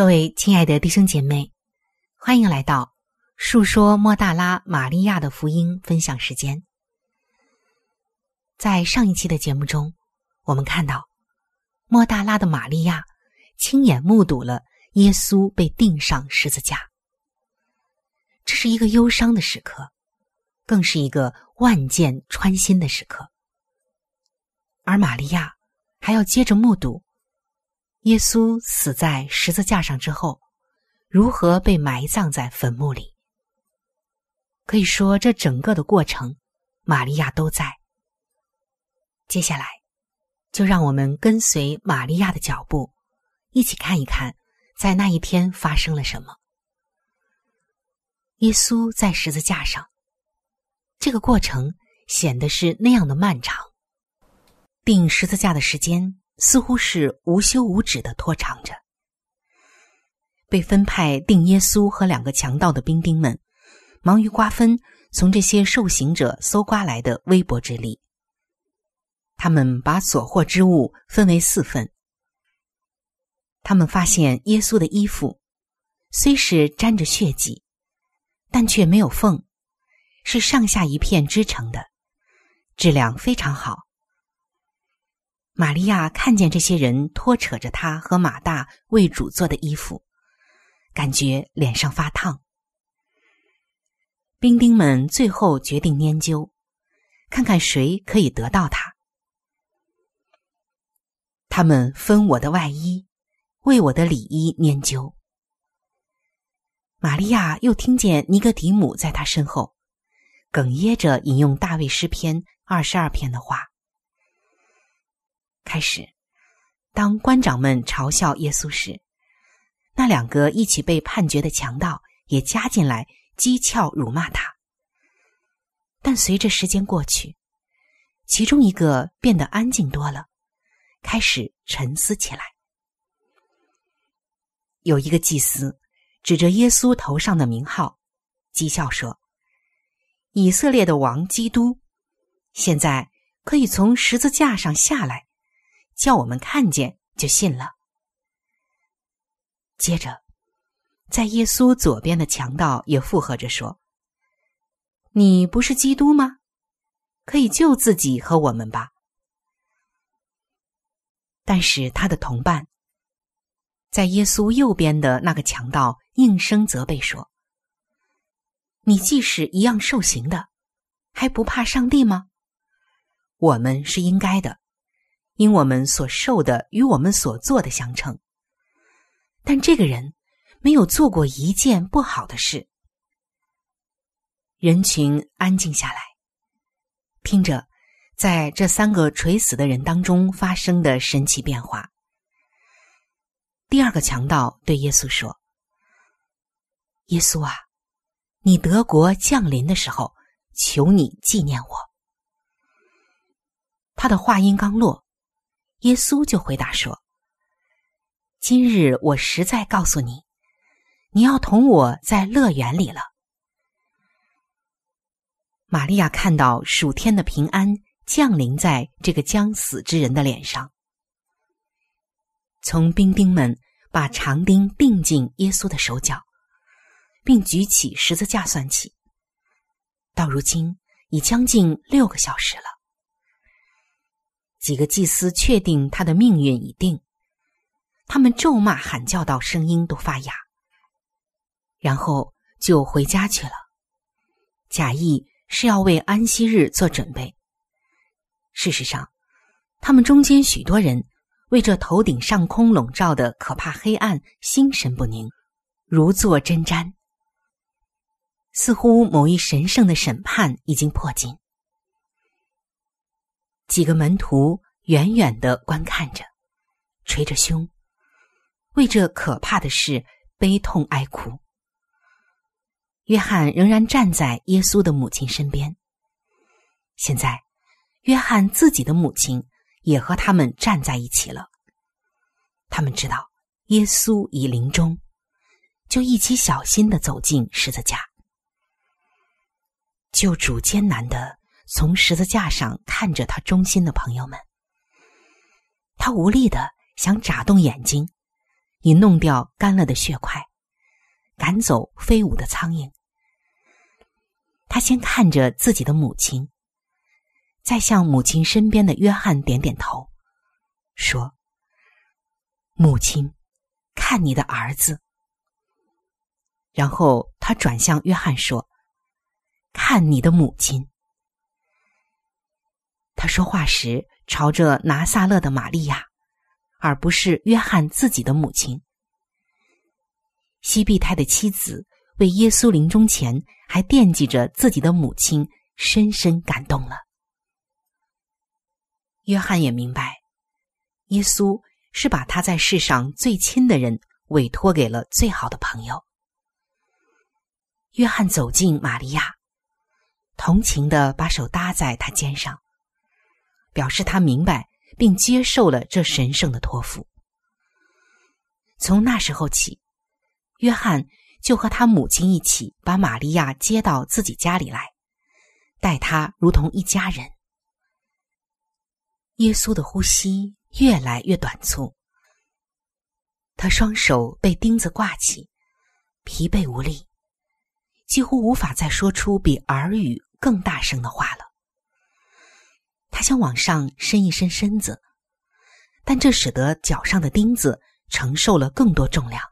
各位亲爱的弟兄姐妹，欢迎来到述说莫大拉玛利亚的福音分享时间。在上一期的节目中，我们看到莫大拉的玛利亚亲眼目睹了耶稣被钉上十字架，这是一个忧伤的时刻，更是一个万箭穿心的时刻。而玛利亚还要接着目睹。耶稣死在十字架上之后，如何被埋葬在坟墓里？可以说，这整个的过程，玛利亚都在。接下来，就让我们跟随玛利亚的脚步，一起看一看，在那一天发生了什么。耶稣在十字架上，这个过程显得是那样的漫长。钉十字架的时间。似乎是无休无止的拖长着。被分派定耶稣和两个强盗的兵丁们，忙于瓜分从这些受刑者搜刮来的微薄之力。他们把所获之物分为四份。他们发现耶稣的衣服虽是沾着血迹，但却没有缝，是上下一片织成的，质量非常好。玛利亚看见这些人拖扯着她和马大为主做的衣服，感觉脸上发烫。兵丁们最后决定研究，看看谁可以得到它。他们分我的外衣，为我的里衣研究。玛利亚又听见尼格迪姆在他身后，哽咽着引用大卫诗篇二十二篇的话。开始，当官长们嘲笑耶稣时，那两个一起被判决的强盗也加进来讥诮辱骂他。但随着时间过去，其中一个变得安静多了，开始沉思起来。有一个祭司指着耶稣头上的名号，讥笑说：“以色列的王基督，现在可以从十字架上下来，叫我们看见就信了。”接着，在耶稣左边的强盗也附和着说：“你不是基督吗？可以救自己和我们吧。”但是他的同伴。在耶稣右边的那个强盗应声责备说：“你既是一样受刑的，还不怕上帝吗？我们是应该的，因我们所受的与我们所做的相称。但这个人没有做过一件不好的事。”人群安静下来，听着在这三个垂死的人当中发生的神奇变化。第二个强盗对耶稣说：“耶稣啊，你德国降临的时候，求你纪念我。”他的话音刚落，耶稣就回答说：“今日我实在告诉你，你要同我在乐园里了。”玛利亚看到暑天的平安降临在这个将死之人的脸上。从兵丁们把长钉钉进耶稣的手脚，并举起十字架算起，到如今已将近六个小时了。几个祭司确定他的命运已定，他们咒骂喊叫到声音都发哑，然后就回家去了，假意是要为安息日做准备。事实上，他们中间许多人。为这头顶上空笼罩的可怕黑暗心神不宁，如坐针毡，似乎某一神圣的审判已经迫近。几个门徒远远的观看着，捶着胸，为这可怕的事悲痛哀哭。约翰仍然站在耶稣的母亲身边。现在，约翰自己的母亲。也和他们站在一起了。他们知道耶稣已临终，就一起小心的走进十字架。救主艰难的从十字架上看着他忠心的朋友们，他无力的想眨动眼睛，以弄掉干了的血块，赶走飞舞的苍蝇。他先看着自己的母亲。再向母亲身边的约翰点点头，说：“母亲，看你的儿子。”然后他转向约翰说：“看你的母亲。”他说话时朝着拿撒勒的玛利亚，而不是约翰自己的母亲。西庇太的妻子为耶稣临终前还惦记着自己的母亲，深深感动了。约翰也明白，耶稣是把他在世上最亲的人委托给了最好的朋友。约翰走进玛利亚，同情的把手搭在他肩上，表示他明白并接受了这神圣的托付。从那时候起，约翰就和他母亲一起把玛利亚接到自己家里来，待她如同一家人。耶稣的呼吸越来越短促，他双手被钉子挂起，疲惫无力，几乎无法再说出比耳语更大声的话了。他想往上伸一伸身子，但这使得脚上的钉子承受了更多重量。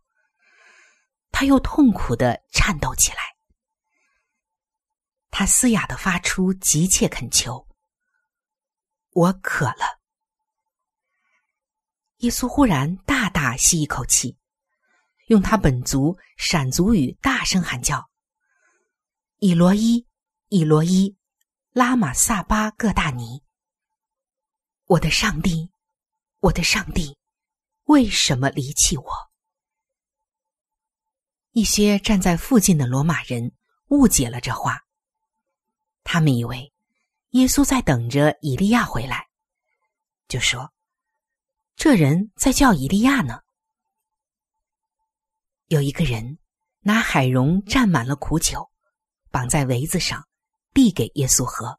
他又痛苦的颤抖起来，他嘶哑的发出急切恳求。我渴了。耶稣忽然大大吸一口气，用他本族闪族语大声喊叫：“以罗伊，以罗伊，拉玛萨巴各大尼。我的上帝，我的上帝，为什么离弃我？一些站在附近的罗马人误解了这话，他们以为耶稣在等着以利亚回来，就说：“这人在叫以利亚呢。”有一个人拿海蓉蘸满了苦酒，绑在围子上，递给耶稣喝。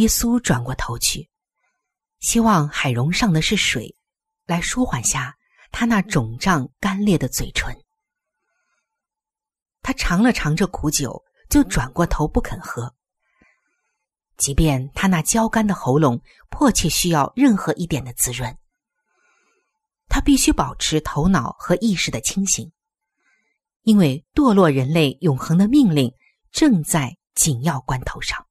耶稣转过头去，希望海蓉上的是水，来舒缓下他那肿胀干裂的嘴唇。他尝了尝这苦酒，就转过头不肯喝。即便他那焦干的喉咙迫切需要任何一点的滋润。他必须保持头脑和意识的清醒，因为堕落人类永恒的命令正在紧要关头上。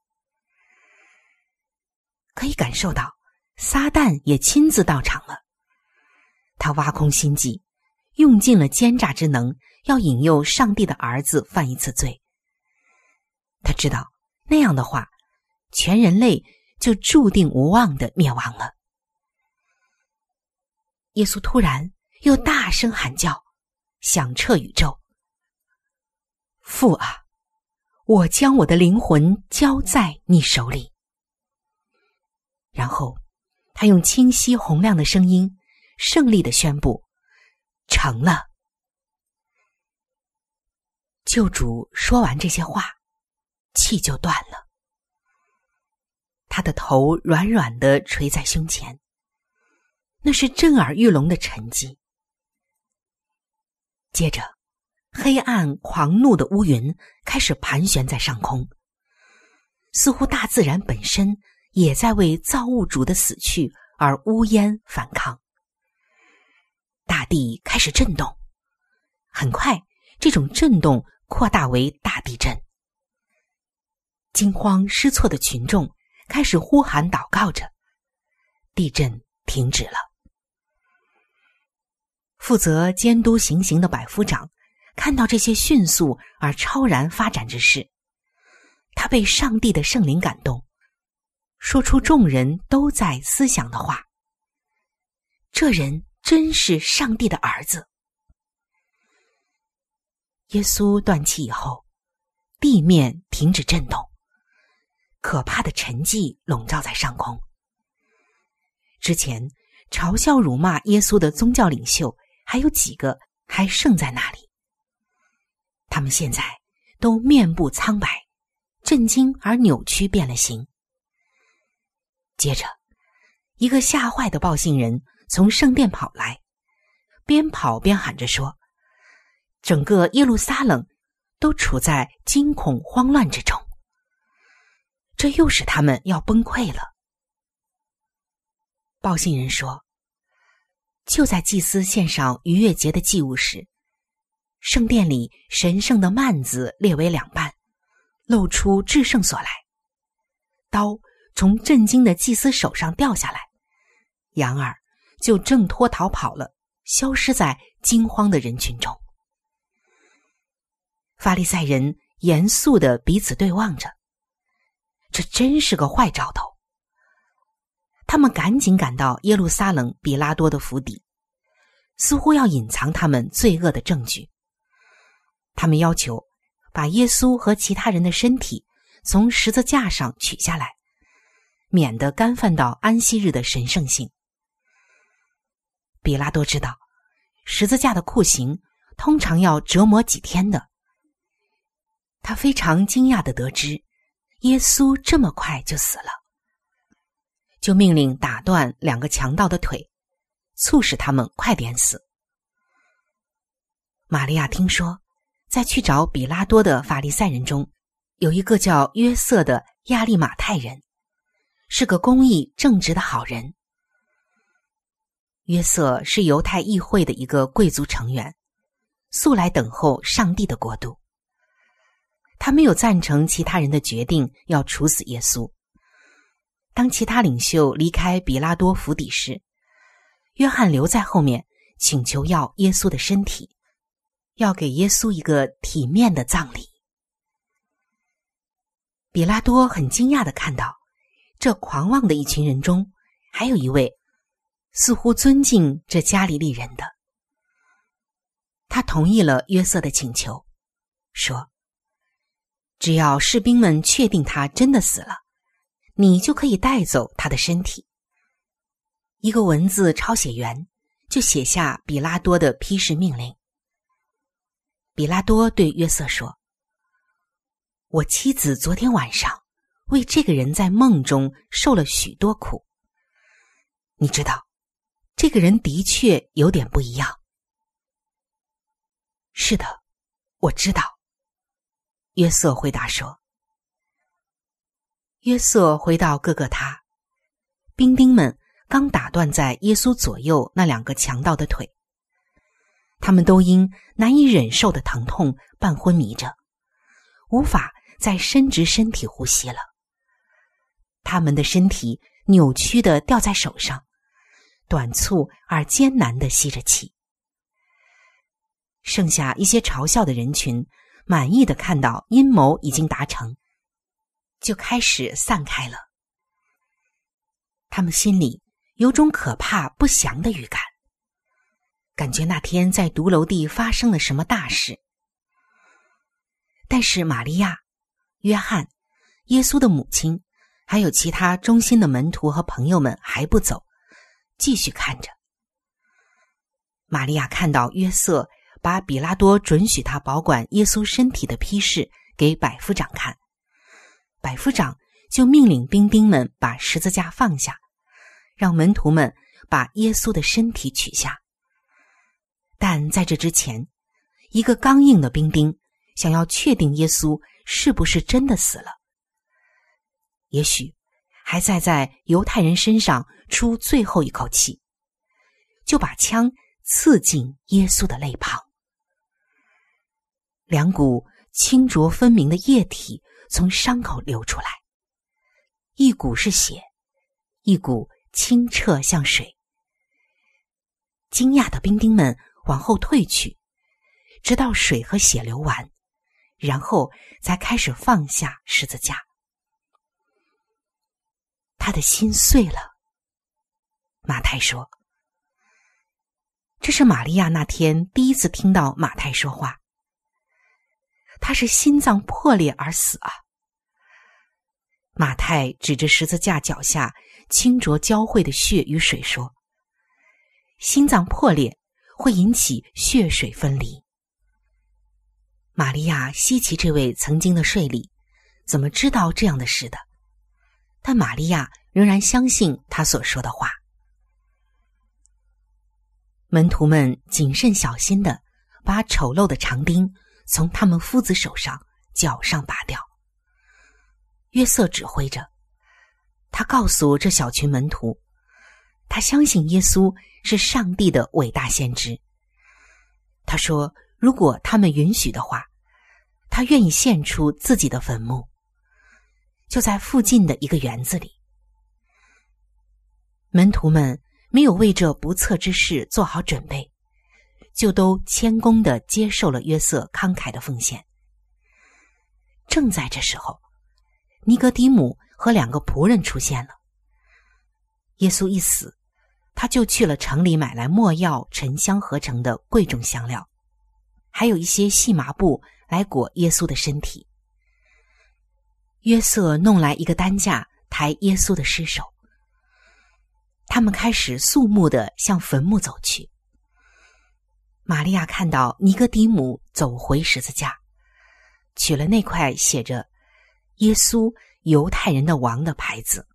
可以感受到，撒旦也亲自到场了。他挖空心计，用尽了奸诈之能，要引诱上帝的儿子犯一次罪。他知道那样的话，全人类就注定无望的灭亡了。耶稣突然又大声喊叫，响彻宇宙：“父啊，我将我的灵魂交在你手里。”然后，他用清晰洪亮的声音，胜利的宣布：“成了。”救主说完这些话，气就断了，他的头软软的垂在胸前。那是震耳欲聋的沉寂。接着，黑暗狂怒的乌云开始盘旋在上空，似乎大自然本身也在为造物主的死去而呜咽反抗。大地开始震动，很快，这种震动扩大为大地震。惊慌失措的群众开始呼喊祷告着，地震停止了。负责监督行刑的百夫长看到这些迅速而超然发展之事，他被上帝的圣灵感动，说出众人都在思想的话：“这人真是上帝的儿子。”耶稣断气以后，地面停止震动，可怕的沉寂笼罩在上空。之前嘲笑辱骂耶稣的宗教领袖。还有几个还剩在那里？他们现在都面部苍白，震惊而扭曲变了形。接着，一个吓坏的报信人从圣殿跑来，边跑边喊着说：“整个耶路撒冷都处在惊恐慌乱之中，这又使他们要崩溃了。”报信人说。就在祭司献上逾越节的祭物时，圣殿里神圣的幔子裂为两半，露出至圣所来。刀从震惊的祭司手上掉下来，羊儿就挣脱逃跑了，消失在惊慌的人群中。法利赛人严肃的彼此对望着，这真是个坏兆头。他们赶紧赶到耶路撒冷比拉多的府邸，似乎要隐藏他们罪恶的证据。他们要求把耶稣和其他人的身体从十字架上取下来，免得干犯到安息日的神圣性。比拉多知道，十字架的酷刑通常要折磨几天的。他非常惊讶的得知，耶稣这么快就死了。就命令打断两个强盗的腿，促使他们快点死。玛利亚听说，在去找比拉多的法利赛人中，有一个叫约瑟的亚利马泰人，是个公义正直的好人。约瑟是犹太议会的一个贵族成员，素来等候上帝的国度。他没有赞成其他人的决定，要处死耶稣。当其他领袖离开比拉多府邸时，约翰留在后面，请求要耶稣的身体，要给耶稣一个体面的葬礼。比拉多很惊讶的看到，这狂妄的一群人中，还有一位似乎尊敬这加利利人的。他同意了约瑟的请求，说：“只要士兵们确定他真的死了，你就可以带走他的身体。”一个文字抄写员就写下比拉多的批示命令。比拉多对约瑟说：“我妻子昨天晚上为这个人在梦中受了许多苦。你知道，这个人的确有点不一样。”是的，我知道。约瑟回答说：“约瑟回到哥哥他，兵丁们刚打断在耶稣左右那两个强盗的腿，他们都因难以忍受的疼痛半昏迷着，无法再伸直身体呼吸了。他们的身体扭曲的吊在手上，短促而艰难的吸着气。”剩下一些嘲笑的人群，满意的看到阴谋已经达成，就开始散开了。他们心里有种可怕不祥的预感，感觉那天在独楼地发生了什么大事。但是玛利亚、约翰、耶稣的母亲，还有其他忠心的门徒和朋友们还不走，继续看着。玛利亚看到约瑟。把比拉多准许他保管耶稣身体的批示给百夫长看，百夫长就命令兵丁们把十字架放下，让门徒们把耶稣的身体取下。但在这之前，一个刚硬的兵丁想要确定耶稣是不是真的死了，也许还在在犹太人身上出最后一口气，就把枪刺进耶稣的肋旁。两股清浊分明的液体从伤口流出来，一股是血，一股清澈像水。惊讶的兵丁们往后退去，直到水和血流完，然后才开始放下十字架。他的心碎了。马太说：“这是玛利亚那天第一次听到马太说话。”他是心脏破裂而死啊！马太指着十字架脚下清浊交汇的血与水说：“心脏破裂会引起血水分离。”玛利亚稀奇这位曾经的睡吏怎么知道这样的事的？但玛利亚仍然相信他所说的话。门徒们谨慎小心的把丑陋的长钉。从他们夫子手上、脚上拔掉。约瑟指挥着，他告诉这小群门徒，他相信耶稣是上帝的伟大先知。他说：“如果他们允许的话，他愿意献出自己的坟墓，就在附近的一个园子里。”门徒们没有为这不测之事做好准备。就都谦恭的接受了约瑟慷慨的奉献。正在这时候，尼格迪姆和两个仆人出现了。耶稣一死，他就去了城里买来墨药、沉香合成的贵重香料，还有一些细麻布来裹耶稣的身体。约瑟弄来一个担架抬耶稣的尸首，他们开始肃穆的向坟墓走去。玛利亚看到尼哥底姆走回十字架，取了那块写着“耶稣犹太人的王”的牌子。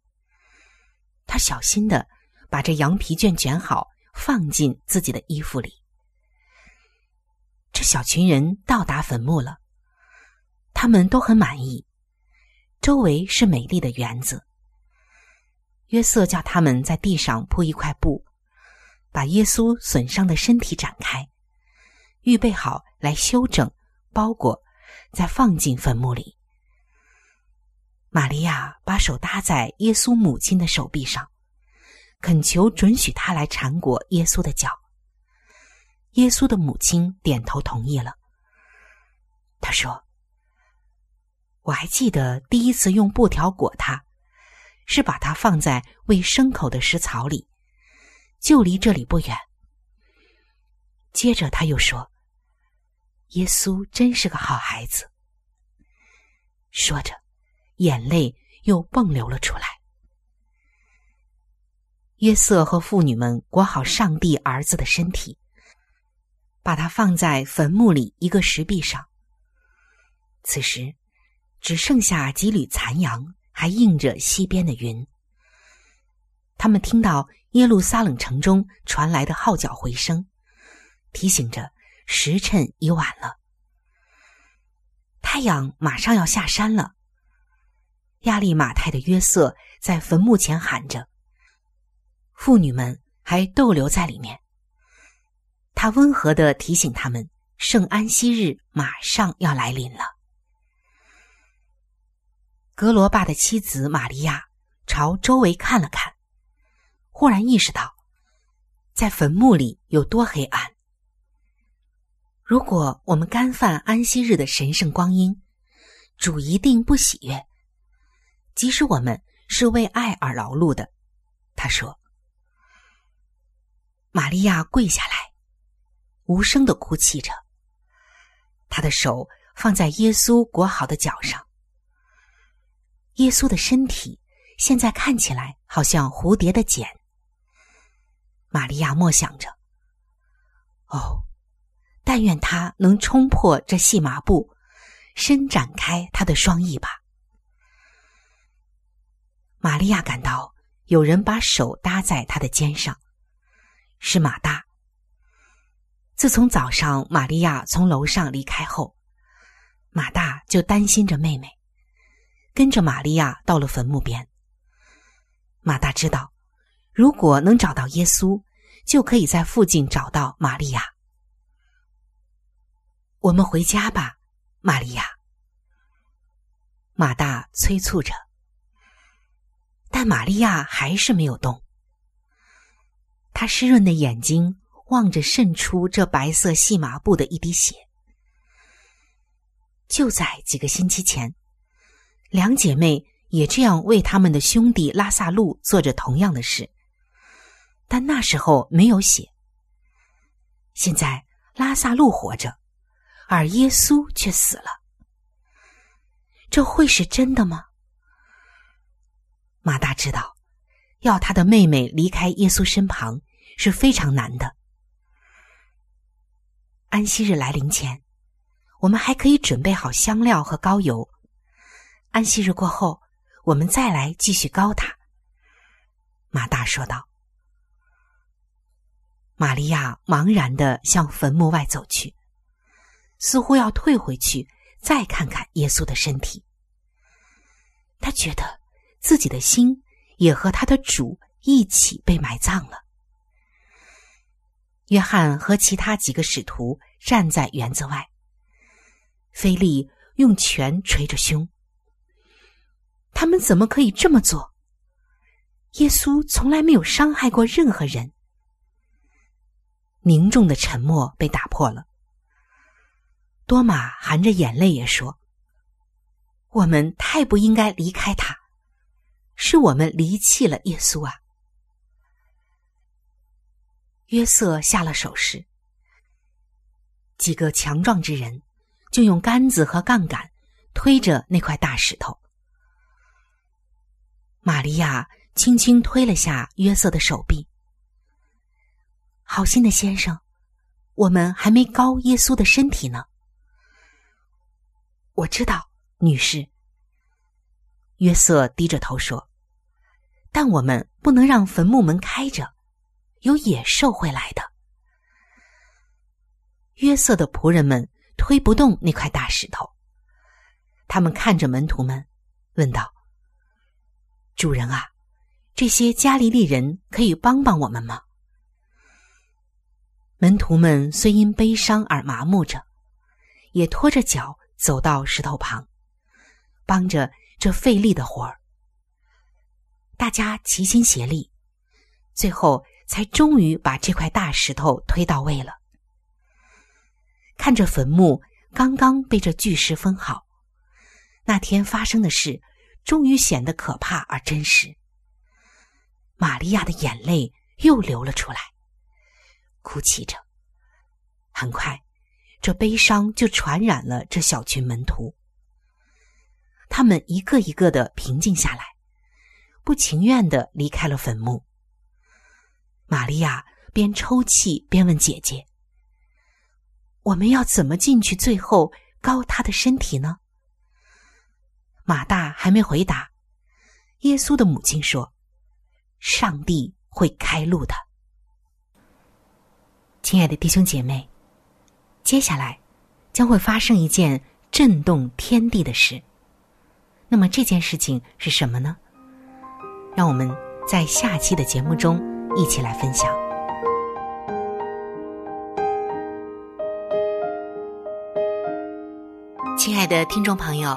他小心的把这羊皮卷卷好，放进自己的衣服里。这小群人到达坟墓了，他们都很满意。周围是美丽的园子。约瑟叫他们在地上铺一块布，把耶稣损伤的身体展开。预备好来修整、包裹，再放进坟墓里。玛利亚把手搭在耶稣母亲的手臂上，恳求准许他来缠裹耶稣的脚。耶稣的母亲点头同意了。他说：“我还记得第一次用布条裹它，是把它放在喂牲口的食槽里，就离这里不远。接着他又说：“耶稣真是个好孩子。”说着，眼泪又迸流了出来。约瑟和妇女们裹好上帝儿子的身体，把它放在坟墓里一个石壁上。此时。只剩下几缕残阳，还映着西边的云。他们听到耶路撒冷城中传来的号角回声，提醒着时辰已晚了。太阳马上要下山了。亚利马泰的约瑟在坟墓前喊着，妇女们还逗留在里面。他温和的提醒他们，圣安息日马上要来临了。格罗巴的妻子玛利亚朝周围看了看，忽然意识到，在坟墓里有多黑暗。如果我们干犯安息日的神圣光阴，主一定不喜悦。即使我们是为爱而劳碌的，他说。玛利亚跪下来，无声的哭泣着，他的手放在耶稣裹好的脚上。耶稣的身体现在看起来好像蝴蝶的茧。玛利亚默想着：“哦，但愿他能冲破这细麻布，伸展开他的双翼吧。”玛利亚感到有人把手搭在他的肩上，是马大。自从早上玛利亚从楼上离开后，马大就担心着妹妹。跟着玛利亚到了坟墓边。马大知道，如果能找到耶稣，就可以在附近找到玛利亚。我们回家吧，玛利亚。马大催促着，但玛利亚还是没有动。他湿润的眼睛望着渗出这白色细麻布的一滴血。就在几个星期前。两姐妹也这样为他们的兄弟拉萨路做着同样的事，但那时候没有血。现在拉萨路活着，而耶稣却死了。这会是真的吗？马大知道，要他的妹妹离开耶稣身旁是非常难的。安息日来临前，我们还可以准备好香料和膏油。安息日过后，我们再来继续高塔。”马大说道。玛利亚茫然的向坟墓外走去，似乎要退回去再看看耶稣的身体。他觉得自己的心也和他的主一起被埋葬了。约翰和其他几个使徒站在园子外，菲利用拳捶着胸。他们怎么可以这么做？耶稣从来没有伤害过任何人。凝重的沉默被打破了。多玛含着眼泪也说：“我们太不应该离开他，是我们离弃了耶稣啊！”约瑟下了手时，几个强壮之人就用杆子和杠杆推着那块大石头。玛利亚轻轻推了下约瑟的手臂。好心的先生，我们还没高耶稣的身体呢。我知道，女士。约瑟低着头说：“但我们不能让坟墓门开着，有野兽会来的。”约瑟的仆人们推不动那块大石头，他们看着门徒们，问道。主人啊，这些加利利人可以帮帮我们吗？门徒们虽因悲伤而麻木着，也拖着脚走到石头旁，帮着这费力的活儿。大家齐心协力，最后才终于把这块大石头推到位了。看着坟墓刚刚被这巨石封好，那天发生的事，终于显得可怕而真实。玛利亚的眼泪又流了出来，哭泣着。很快，这悲伤就传染了这小群门徒。他们一个一个的平静下来，不情愿的离开了坟墓。玛利亚边抽泣边问姐姐：“我们要怎么进去？最后高他的身体呢？”马大还没回答，耶稣的母亲说：“上帝会开路的。”亲爱的弟兄姐妹，接下来将会发生一件震动天地的事。那么这件事情是什么呢？让我们在下期的节目中一起来分享。亲爱的听众朋友。